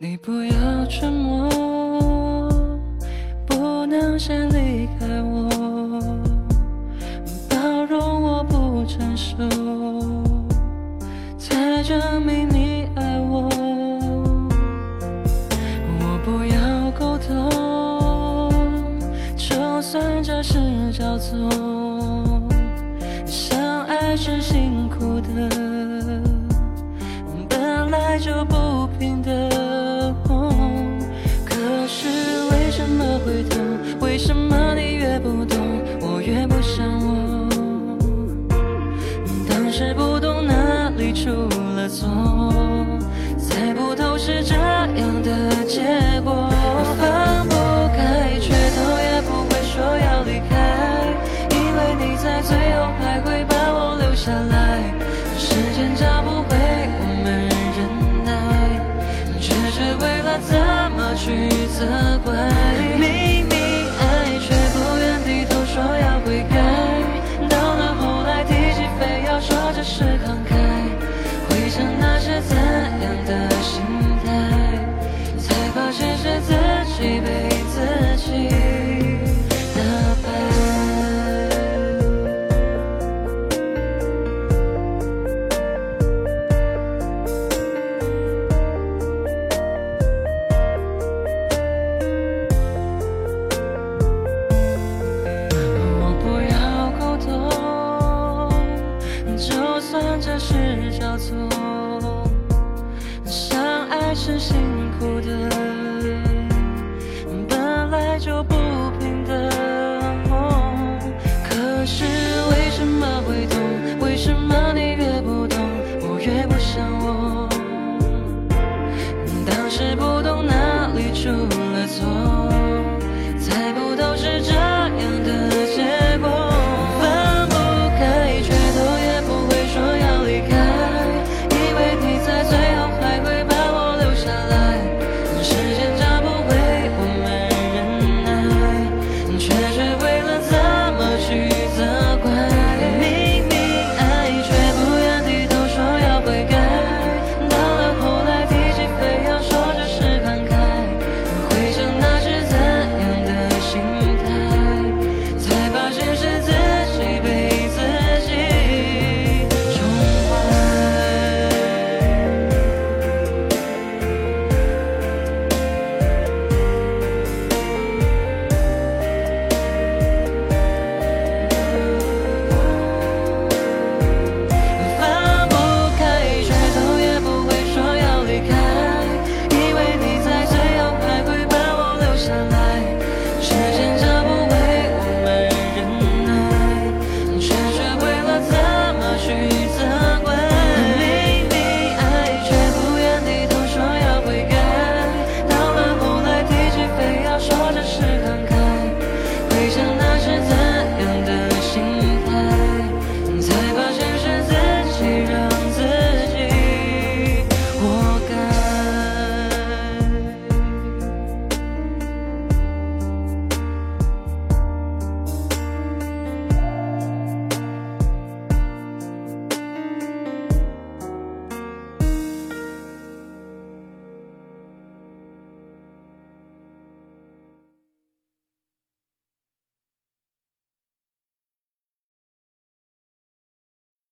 你不要沉默，不能先离开我，包容我不成熟，才证明你爱我。我不要沟通，就算这是叫做相爱是辛苦的，本来就不平等。责怪。明明爱，却不愿低头说要悔改，到了后来提起，非要说这是慷慨。回想那些怎样的心是辛苦的本来就不平等可是为什么会痛？为什么你越不懂？我越不想懂 Shouldn't